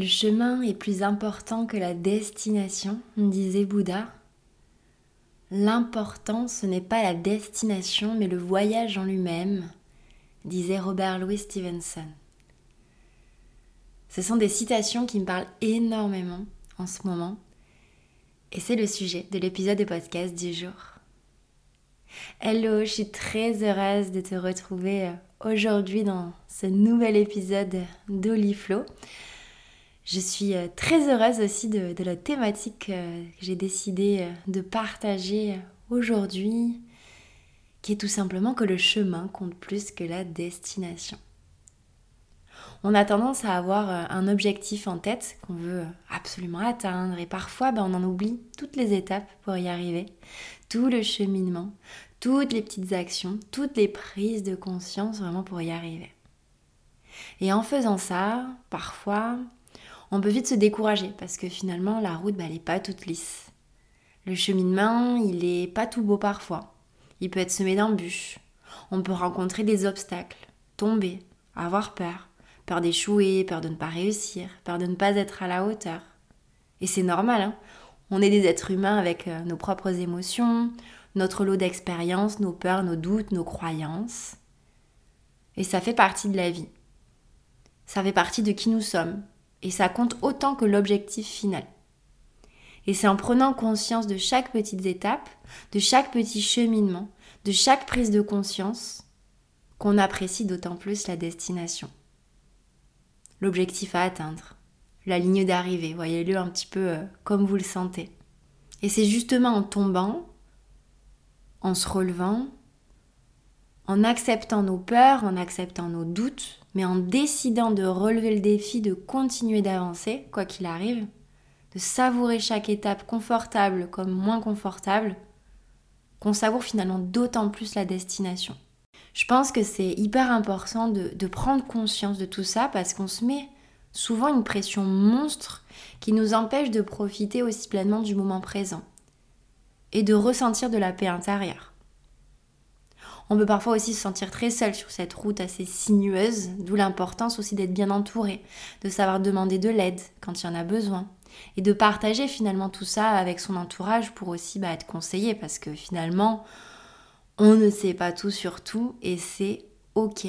Le chemin est plus important que la destination, disait Bouddha. L'important, ce n'est pas la destination, mais le voyage en lui-même, disait Robert Louis Stevenson. Ce sont des citations qui me parlent énormément en ce moment, et c'est le sujet de l'épisode de podcast du jour. Hello, je suis très heureuse de te retrouver euh, aujourd'hui dans ce nouvel épisode d'Oliflow. Je suis euh, très heureuse aussi de, la thématique euh, que j'ai décidé de partager aujourd'hui, qui est tout simplement que le chemin compte plus que la destination. On a tendance à avoir un objectif en tête qu'on veut absolument atteindre et parfois ben, on en oublie toutes les étapes pour y arriver, tout le cheminement, toutes les petites actions, toutes les prises de conscience vraiment pour y arriver. Et en faisant ça, parfois, on peut vite se décourager parce que finalement la route, elle n'est pas toute lisse. Le cheminement, il est pas tout beau parfois. Il peut être semé d'embûches. On peut rencontrer des obstacles, tomber, avoir peur, peur d'échouer, peur de ne pas réussir, peur de ne pas être à la hauteur. Et c'est normal, hein on est des êtres humains avec euh, nos propres émotions, notre lot d'expériences, nos peurs, nos doutes, nos croyances. Et ça fait partie de la vie. Ça fait partie de qui nous sommes. Et ça compte autant que l'objectif final. Et c'est en prenant conscience de chaque petite étape, de chaque petit cheminement, de chaque prise de conscience, qu'on apprécie d'autant plus la destination. L'objectif à atteindre, la ligne d'arrivée, voyez-le un petit peu euh, comme vous le sentez. Et c'est justement en tombant, en se relevant, en acceptant nos peurs, en acceptant nos doutes, mais en décidant de relever le défi, de continuer d'avancer, quoi qu'il arrive, de savourer chaque étape confortable comme moins confortable, qu'on savoure finalement d'autant plus la destination. Je pense que c'est hyper important de, prendre conscience de tout ça parce qu'on se met souvent une pression monstre qui nous empêche de profiter aussi pleinement du moment présent et de ressentir de la paix intérieure. On peut parfois aussi se sentir très seul sur cette route assez sinueuse, d'où l'importance aussi d'être bien entouré, de savoir demander de l'aide quand il y en a besoin, et de partager finalement tout ça avec son entourage pour aussi bah, être conseillé, parce que finalement, on ne sait pas tout sur tout, et c'est ok.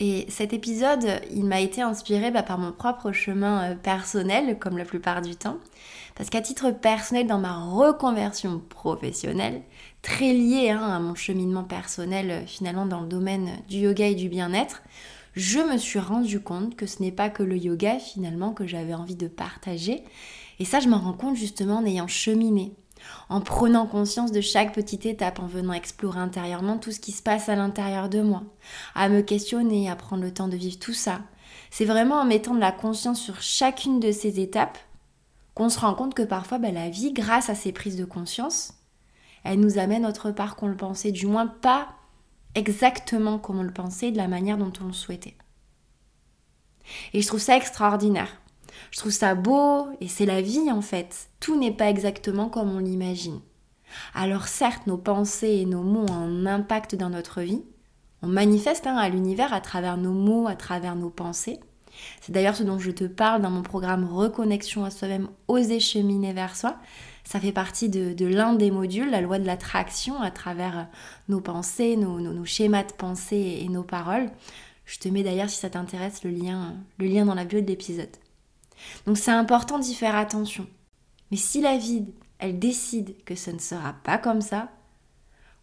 Et cet épisode, il m'a été inspiré bah, par mon propre chemin euh, personnel, comme la plupart du temps. Parce qu'à titre personnel, dans ma reconversion professionnelle, très liée hein, à mon cheminement personnel euh, finalement dans le domaine du yoga et du bien-être, je me suis rendu compte que ce n'est pas que le yoga finalement que j'avais envie de partager. Et ça, je m'en rends compte justement en ayant cheminé en prenant conscience de chaque petite étape, en venant explorer intérieurement tout ce qui se passe à l'intérieur de moi, à me questionner, à prendre le temps de vivre tout ça. C'est vraiment en mettant de la conscience sur chacune de ces étapes qu'on se rend compte que parfois bah, la vie, grâce à ces prises de conscience, elle nous amène autre part qu'on le pensait, du moins pas exactement comme on le pensait, de la manière dont on le souhaitait. Et je trouve ça extraordinaire. Je trouve ça beau et c'est la vie en fait. Tout n'est pas exactement comme on l'imagine. Alors certes, nos pensées et nos mots ont un impact dans notre vie. On manifeste hein, à l'univers à travers nos mots, à travers nos pensées. C'est d'ailleurs ce dont je te parle dans mon programme Reconnexion à soi-même, oser cheminer vers soi. Ça fait partie de, l'un des modules, la loi de l'attraction, à travers nos pensées, nos, schémas de pensée et nos paroles. Je te mets d'ailleurs, si ça t'intéresse, le lien, le lien dans la bio de l'épisode. Donc c'est important d'y faire attention. Mais si la vie, elle décide que ce ne sera pas comme ça,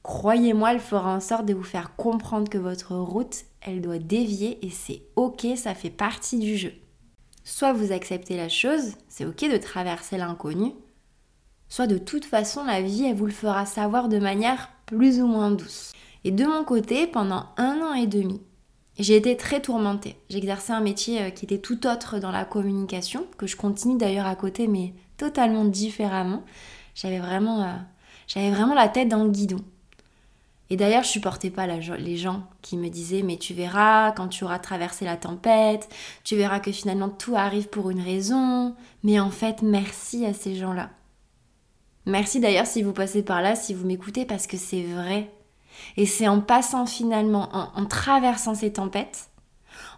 croyez-moi, elle fera en sorte de vous faire comprendre que votre route, elle doit dévier et c'est ok, ça fait partie du jeu. Soit vous acceptez la chose, c'est ok de traverser l'inconnu, soit de toute façon la vie, elle vous le fera savoir de manière plus ou moins douce. Et de mon côté, pendant un an et demi, j'ai été très tourmentée. J'exerçais un métier euh, qui était tout autre dans la communication, que je continue d'ailleurs à côté, mais totalement différemment. J'avais vraiment, euh, vraiment la tête dans le guidon. Et d'ailleurs, je supportais pas les gens qui me disaient mais tu verras quand tu auras traversé la tempête, tu verras que finalement tout arrive pour une raison. Mais en fait, merci à ces gens-là. Merci d'ailleurs si vous passez par là, si vous m'écoutez, parce que c'est vrai. Et c'est en passant finalement, en, traversant ces tempêtes,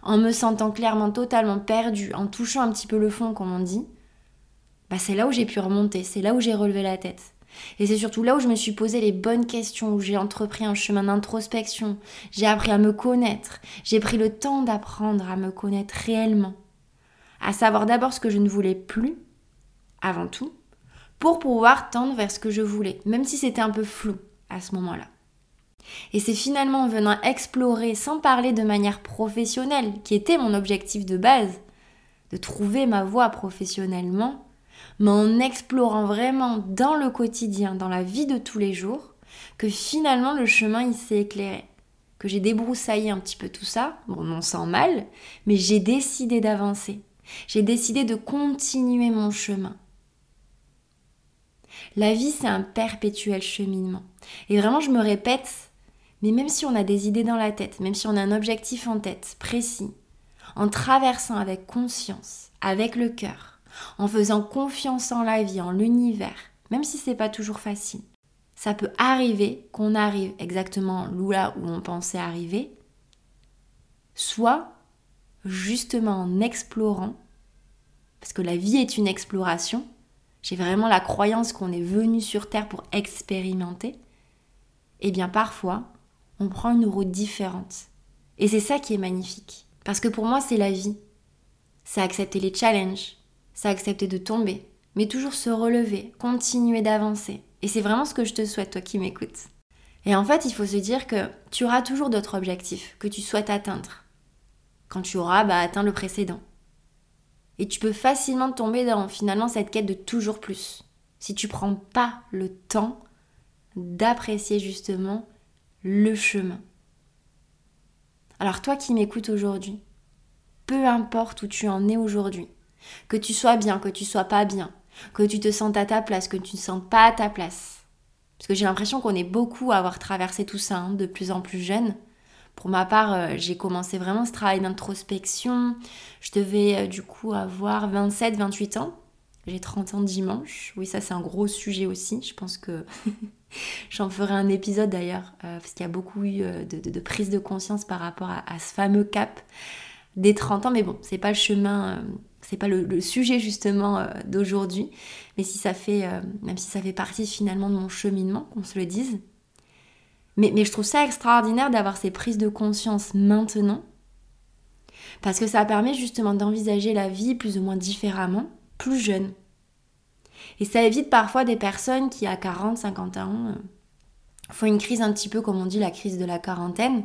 en me sentant clairement totalement perdue, en touchant un petit peu le fond, comme on dit, bah c'est là où j'ai pu remonter, c'est là où j'ai relevé la tête. Et c'est surtout là où je me suis posé les bonnes questions, où j'ai entrepris un chemin d'introspection, j'ai appris à me connaître, j'ai pris le temps d'apprendre à me connaître réellement, à savoir d'abord ce que je ne voulais plus, avant tout, pour pouvoir tendre vers ce que je voulais, même si c'était un peu flou à ce moment-là. Et c'est finalement en venant explorer, sans parler de manière professionnelle, qui était mon objectif de base, de trouver ma voie professionnellement, mais en explorant vraiment dans le quotidien, dans la vie de tous les jours, que finalement le chemin il s'est éclairé. Que j'ai débroussaillé un petit peu tout ça, bon non sans mal, mais j'ai décidé d'avancer. J'ai décidé de continuer mon chemin. La vie, c'est un perpétuel cheminement. Et vraiment, je me répète, mais même si on a des idées dans la tête, même si on a un objectif en tête précis, en traversant avec conscience, avec le cœur, en faisant confiance en la vie, en l'univers, même si c'est pas toujours facile. Ça peut arriver qu'on arrive exactement là où on pensait arriver, soit justement en explorant, parce que la vie est une exploration. J'ai vraiment la croyance qu'on est venu sur Terre pour expérimenter. Et eh bien parfois, on prend une route différente. Et c'est ça qui est magnifique. Parce que pour moi, c'est la vie. C'est accepter les challenges, c'est accepter de tomber, mais toujours se relever, continuer d'avancer. Et c'est vraiment ce que je te souhaite, toi qui m'écoutes. Et en fait, il faut se dire que tu auras toujours d'autres objectifs que tu souhaites atteindre. Quand tu auras bah, atteint le précédent. Et tu peux facilement tomber dans finalement cette quête de toujours plus. Si tu prends pas le temps d'apprécier justement le chemin. Alors toi qui m'écoutes aujourd'hui, peu importe où tu en es aujourd'hui, que tu sois bien, que tu sois pas bien, que tu te sentes à ta place, que tu ne sentes pas à ta place. Parce que j'ai l'impression qu'on est beaucoup à avoir traversé tout ça, hein, de plus en plus jeune. Pour ma part, euh, j'ai commencé vraiment ce travail d'introspection. Je devais euh, du coup avoir 27-28 ans. J'ai 30 ans dimanche. Oui, ça c'est un gros sujet aussi. Je pense que j'en ferai un épisode d'ailleurs, euh, parce qu'il y a beaucoup eu de, prise de conscience par rapport à, ce fameux cap des 30 ans. Mais bon, c'est pas le chemin c'est pas le, sujet justement euh, d'aujourd'hui, mais si ça fait, euh, même si ça fait partie finalement de mon cheminement, qu'on se le dise. Mais je trouve ça extraordinaire d'avoir ces prises de conscience maintenant, parce que ça permet justement d'envisager la vie plus ou moins différemment, plus jeune. Et ça évite parfois des personnes qui, à 40, 50 ans, euh, font une crise un petit peu comme on dit la crise de la quarantaine,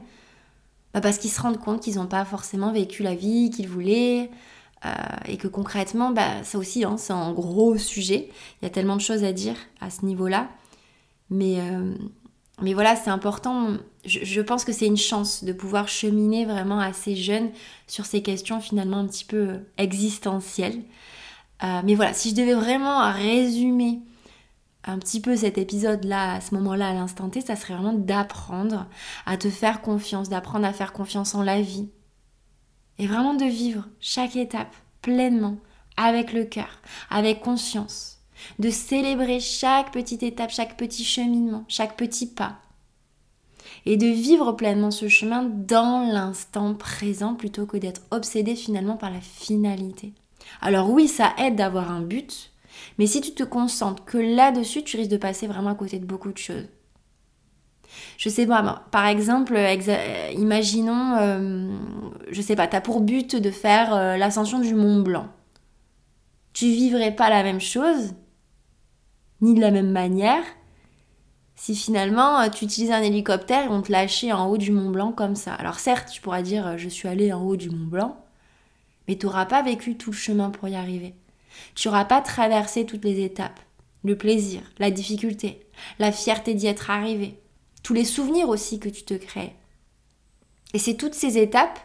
bah, parce qu'ils se rendent compte qu'ils n'ont pas forcément vécu la vie qu'ils voulaient, euh, et que concrètement, bah, ça aussi, hein, c'est un gros sujet. Il y a tellement de choses à dire à ce niveau-là. Mais, euh, mais voilà, c'est important. Je, pense que c'est une chance de pouvoir cheminer vraiment assez jeune sur ces questions finalement un petit peu existentielles. Euh, mais voilà, si je devais vraiment résumer un petit peu cet épisode-là, à ce moment-là, à l'instant T, ça serait vraiment d'apprendre à te faire confiance, d'apprendre à faire confiance en la vie, et vraiment de vivre chaque étape pleinement, avec le cœur, avec conscience, de célébrer chaque petite étape, chaque petit cheminement, chaque petit pas, et de vivre pleinement ce chemin dans l'instant présent plutôt que d'être obsédé finalement par la finalité. Alors oui, ça aide d'avoir un but, mais si tu te concentres que là-dessus, tu risques de passer vraiment à côté de beaucoup de choses. Je sais pas, par exemple, imaginons, euh, je sais pas, tu as pour but de faire euh, l'ascension du Mont Blanc. Tu vivrais pas la même chose, ni de la même manière, si finalement euh, tu utilises un hélicoptère et on te lâchait en haut du Mont Blanc comme ça. Alors certes, tu pourras dire je suis allé en haut du Mont Blanc, mais tu n'auras pas vécu tout le chemin pour y arriver. Tu n'auras pas traversé toutes les étapes, le plaisir, la difficulté, la fierté d'y être arrivé tous les souvenirs aussi que tu te crées. Et c'est toutes ces étapes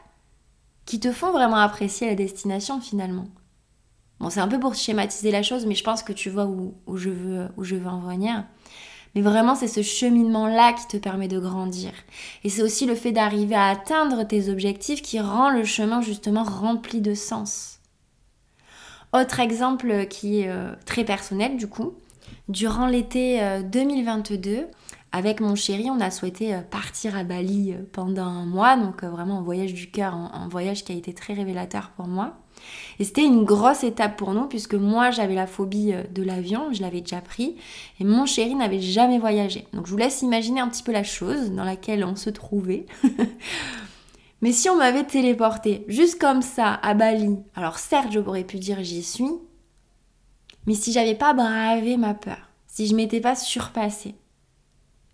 qui te font vraiment apprécier la destination finalement. Bon, c'est un peu pour schématiser la chose, mais je pense que tu vois où, je, veux, où je veux en venir. Mais vraiment, c'est ce cheminement-là qui te permet de grandir. Et c'est aussi le fait d'arriver à atteindre tes objectifs qui rend le chemin justement rempli de sens. Autre exemple qui est euh, très personnel du coup, durant l'été 2022, euh, avec mon chéri, on a souhaité euh, partir à Bali pendant un mois, donc vraiment un voyage du cœur, un voyage qui a été très révélateur pour moi. Et c'était une grosse étape pour nous puisque moi j'avais la phobie euh, de l'avion, je l'avais déjà pris, et mon chéri n'avait jamais voyagé. Donc je vous laisse imaginer un petit peu la chose dans laquelle on se trouvait. Mais si on m'avait téléporté juste comme ça à Bali, alors certes j'aurais pu dire j'y suis, mais si j'avais pas bravé ma peur, si je m'étais pas surpassée,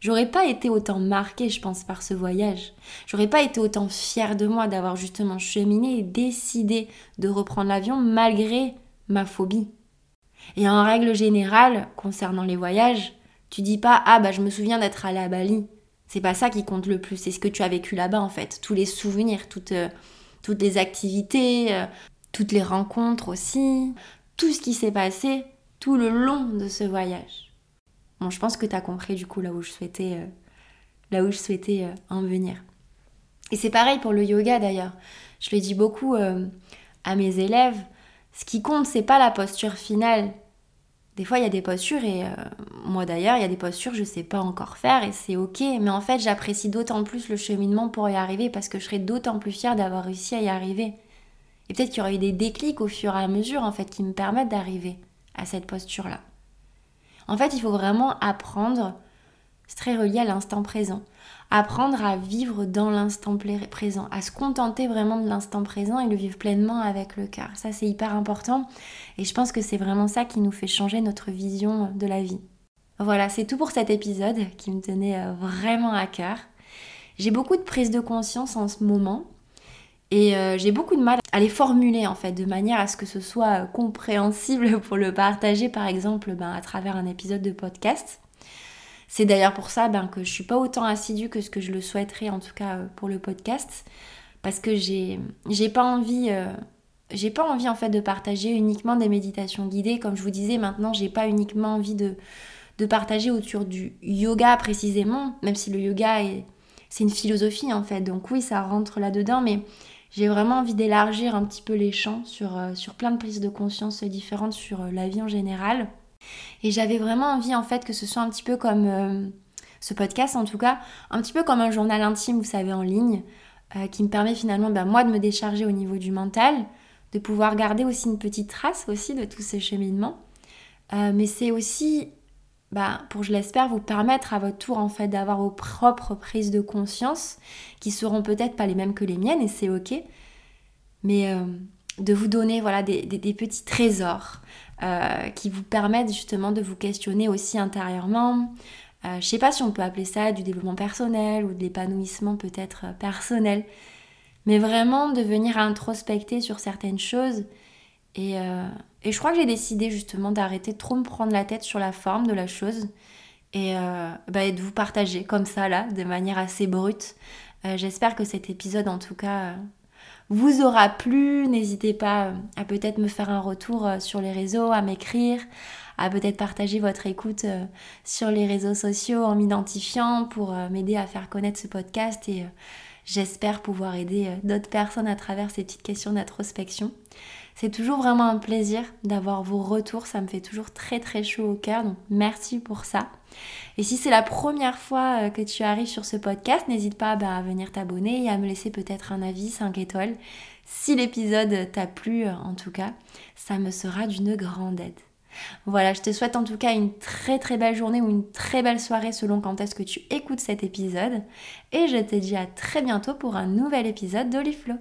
J'aurais pas été autant marquée, je pense, par ce voyage. J'aurais pas été autant fière de moi d'avoir justement cheminé et décidé de reprendre l'avion malgré ma phobie. Et en règle générale, concernant les voyages, tu dis pas ah bah je me souviens d'être allée à Bali. C'est pas ça qui compte le plus, c'est ce que tu as vécu là-bas en fait, tous les souvenirs, toutes, euh, toutes les activités, euh, toutes les rencontres aussi, tout ce qui s'est passé tout le long de ce voyage. Je pense que tu as compris du coup là où je souhaitais, euh, là où je souhaitais euh, en venir. Et c'est pareil pour le yoga d'ailleurs. Je le dis beaucoup euh, à mes élèves. Ce qui compte, c'est pas la posture finale. Des fois, il y a des postures et moi d'ailleurs, il y a des postures je sais pas encore faire et c'est ok. Mais en fait, j'apprécie d'autant plus le cheminement pour y arriver parce que je serai d'autant plus fière d'avoir réussi à y arriver. Et peut-être qu'il y aura eu des déclics au fur et à mesure en fait qui me permettent d'arriver à cette posture là. En fait, il faut vraiment apprendre, c'est très relié à l'instant présent, apprendre à vivre dans l'instant présent, à se contenter vraiment de l'instant présent et le vivre pleinement avec le cœur. Ça, c'est hyper important et je pense que c'est vraiment ça qui nous fait changer notre vision de la vie. Voilà, c'est tout pour cet épisode qui me tenait euh, vraiment à cœur. J'ai beaucoup de prise de conscience en ce moment et euh, j'ai beaucoup de mal à les formuler en fait, de manière à ce que ce soit euh, compréhensible pour le partager par exemple ben, à travers un épisode de podcast. C'est d'ailleurs pour ça ben, que je suis pas autant assidue que ce que je le souhaiterais en tout cas euh, pour le podcast. Parce que j'ai, j'ai pas envie. j'ai pas envie en fait de partager uniquement des méditations guidées. Comme je vous disais, maintenant j'ai pas uniquement envie de, de partager autour du yoga précisément, même si le yoga est, c'est une philosophie en fait. Donc oui, ça rentre là-dedans, mais j'ai vraiment envie d'élargir un petit peu les champs sur, euh, sur plein de prises de conscience différentes sur euh, la vie en général. Et j'avais vraiment envie en fait que ce soit un petit peu comme euh, ce podcast en tout cas, un petit peu comme un journal intime, vous savez, en ligne, qui me permet finalement, ben, moi, de me décharger au niveau du mental, de pouvoir garder aussi une petite trace aussi de tous ces cheminements. mais c'est aussi bah, pour, je l'espère, vous permettre à votre tour en fait d'avoir vos propres prises de conscience qui seront peut-être pas les mêmes que les miennes et c'est ok, mais euh, de vous donner voilà des, petits trésors euh, qui vous permettent justement de vous questionner aussi intérieurement. Euh, je sais pas si on peut appeler ça du développement personnel ou de l'épanouissement peut-être personnel, mais vraiment de venir introspecter sur certaines choses et, et je crois que j'ai décidé justement d'arrêter de trop me prendre la tête sur la forme de la chose et, euh, bah, de vous partager comme ça là, de manière assez brute. Euh, j'espère que cet épisode en tout cas euh, vous aura plu. N'hésitez pas à peut-être me faire un retour sur les réseaux, à m'écrire, à peut-être partager votre écoute sur les réseaux sociaux en m'identifiant pour m'aider à faire connaître ce podcast et j'espère pouvoir aider d'autres personnes à travers ces petites questions d'introspection. C'est toujours vraiment un plaisir d'avoir vos retours, ça me fait toujours très très chaud au cœur, donc merci pour ça. Et si c'est la première fois euh, que tu arrives sur ce podcast, n'hésite pas bah, à venir t'abonner et à me laisser peut-être un avis 5 étoiles. Si l'épisode t'a plu euh, en tout cas, ça me sera d'une grande aide. Voilà, je te souhaite en tout cas une très très belle journée ou une très belle soirée selon quand est-ce que tu écoutes cet épisode. Et je te dis à très bientôt pour un nouvel épisode d'Oliflo.